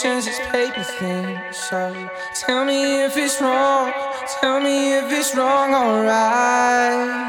patience is paper thin. So tell me if it's wrong. Tell me if it's wrong, alright.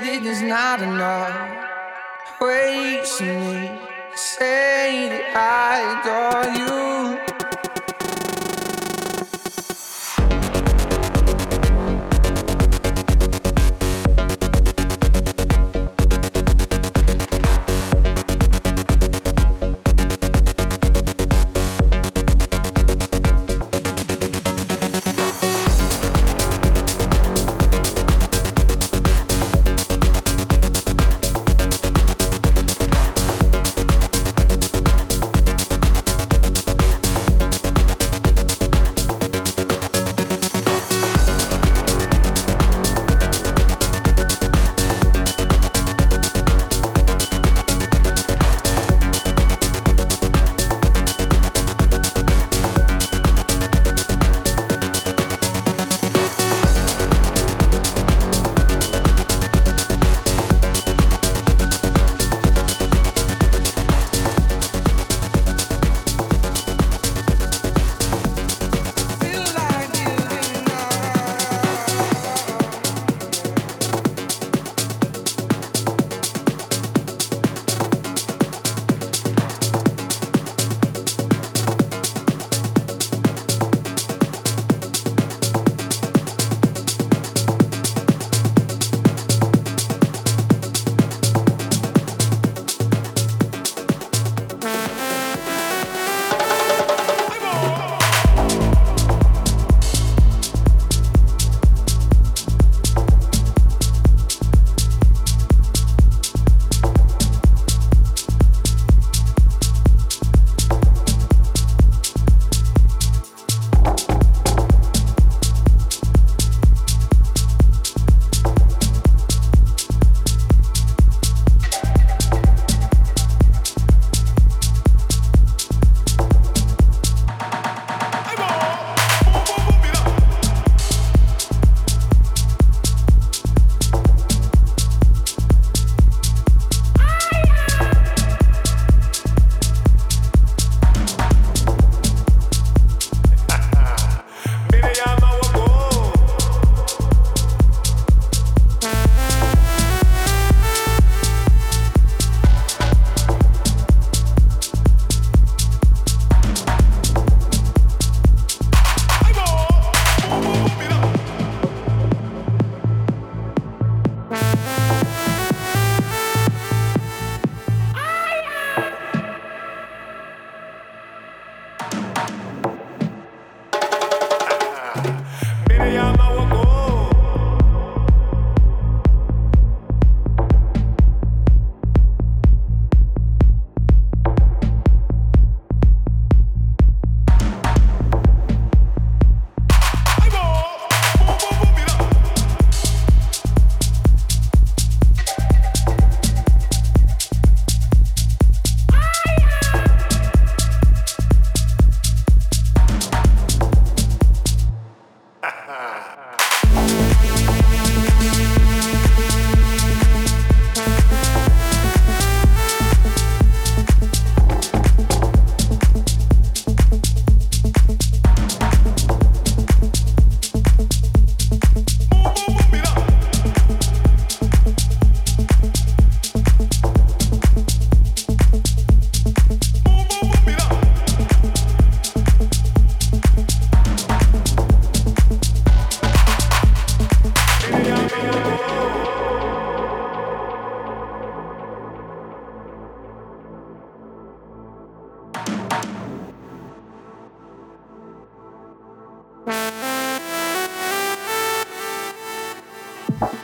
say that not enough ways for me. Say that I adore you.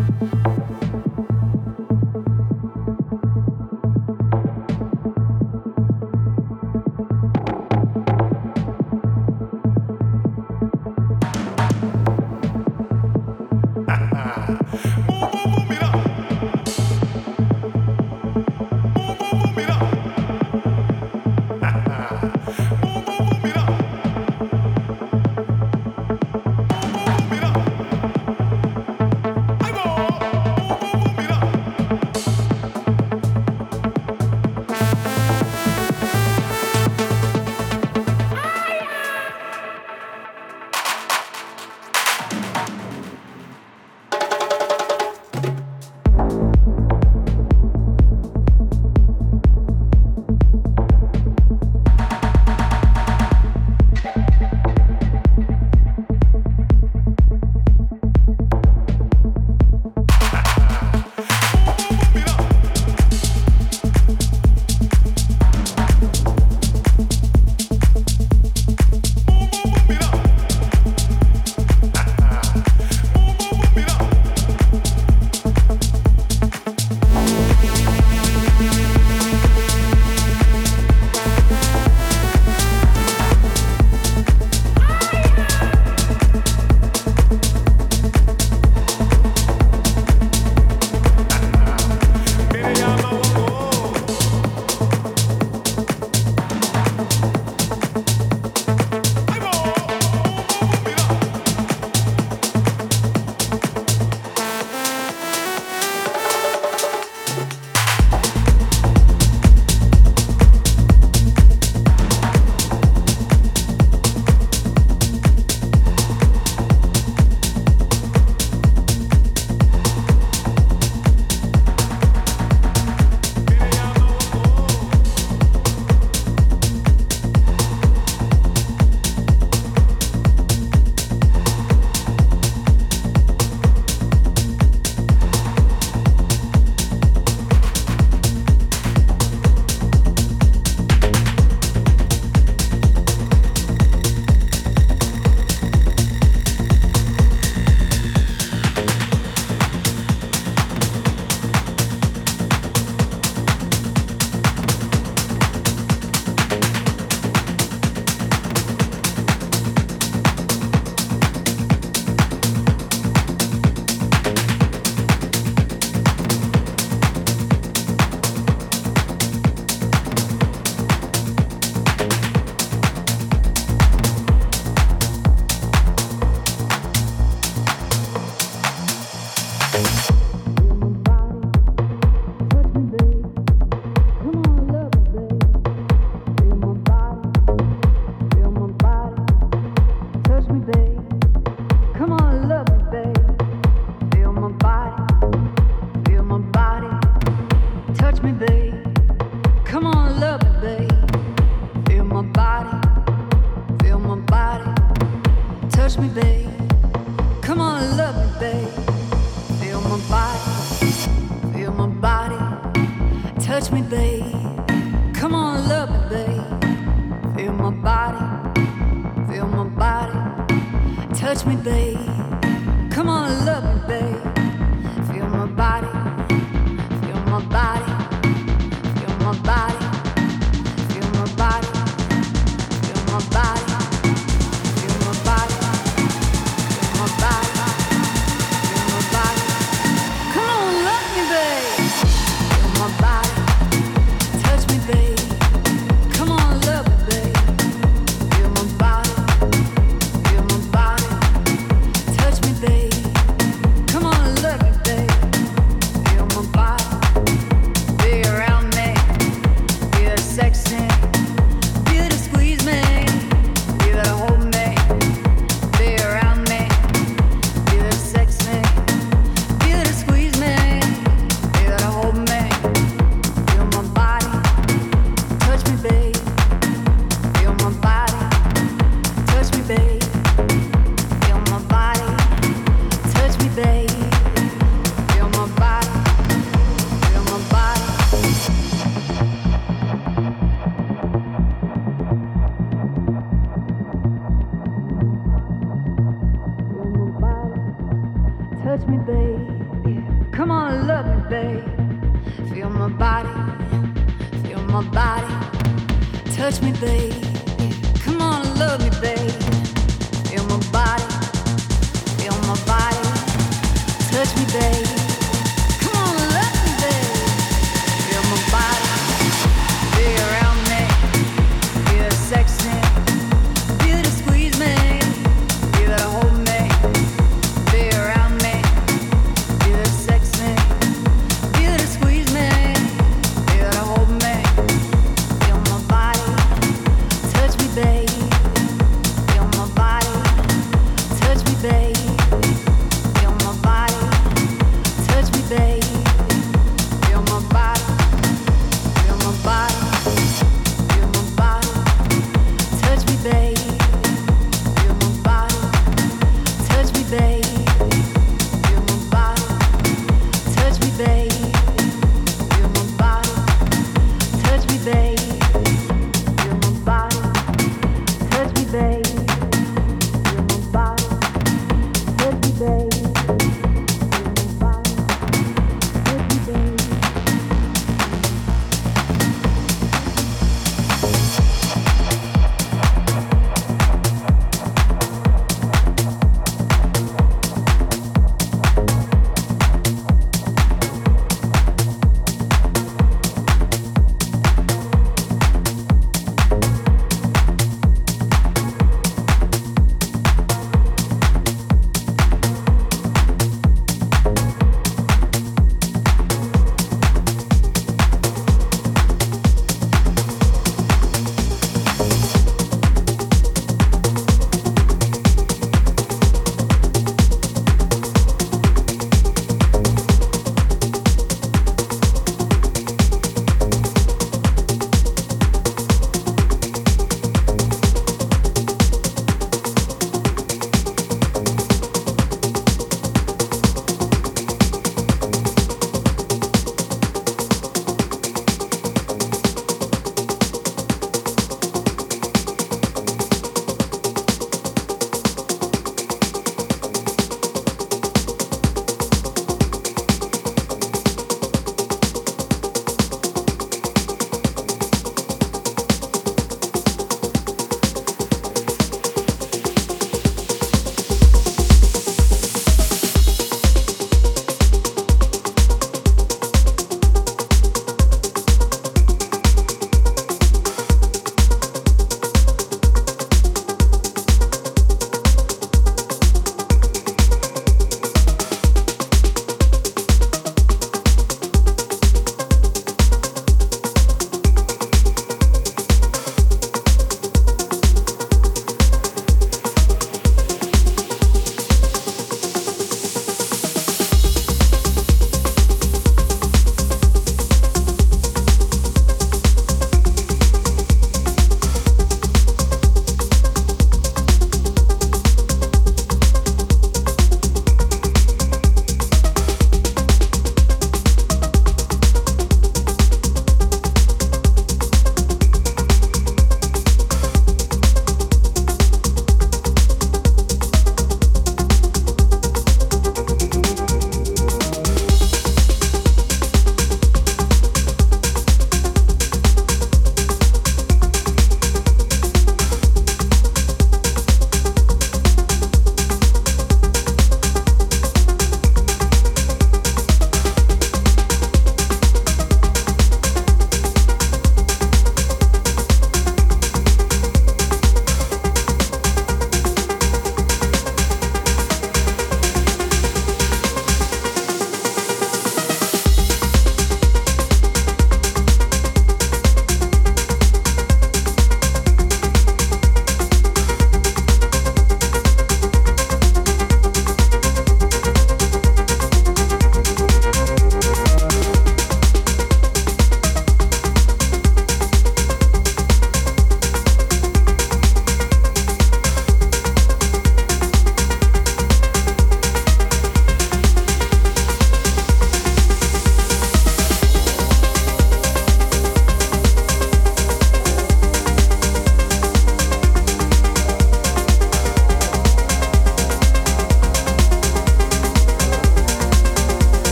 Touch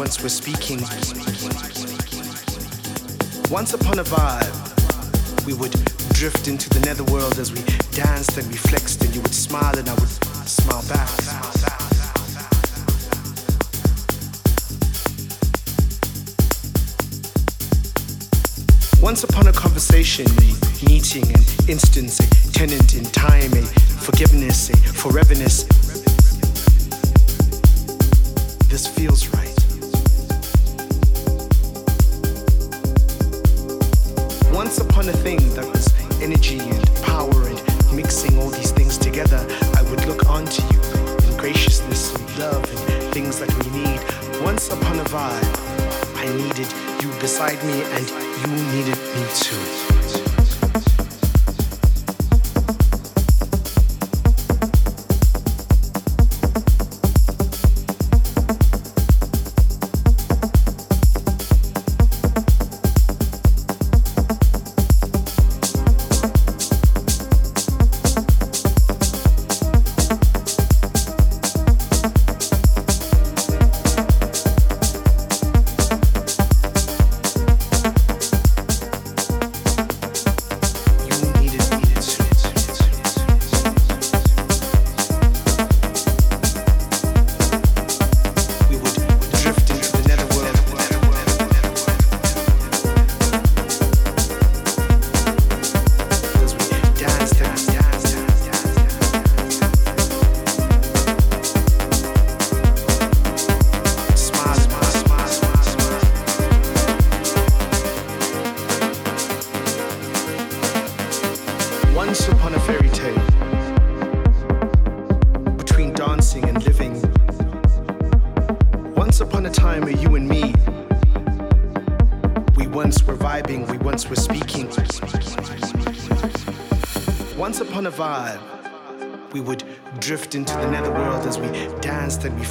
once were speaking. Once upon a vibe, we would drift into the netherworld as we danced and we flexed, and you would smile and I would smile back. Once upon a conversation, a meeting, an instance, a tenant in time, a forgiveness, a foreverness. This feels right.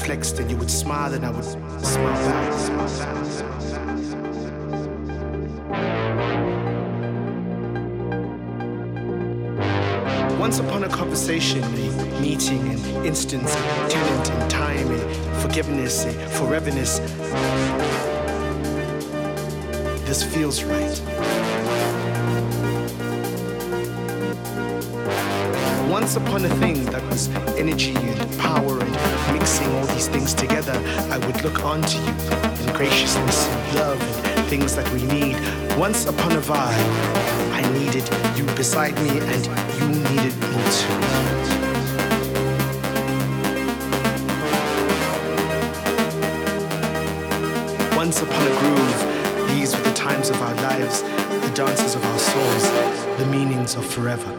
Flexed, and you would smile and I would smile back. Once upon a conversation, a meeting, an instance, a tenant in time, a forgiveness, a foreverness. This feels right. Once upon a thing was energy and power and mixing all these things together, I would look onto you in graciousness and love and things that we need. Once upon a vibe, I needed you beside me and you needed me too. Once upon a groove, these were the times of our lives, the dances of our souls, the meanings of forever.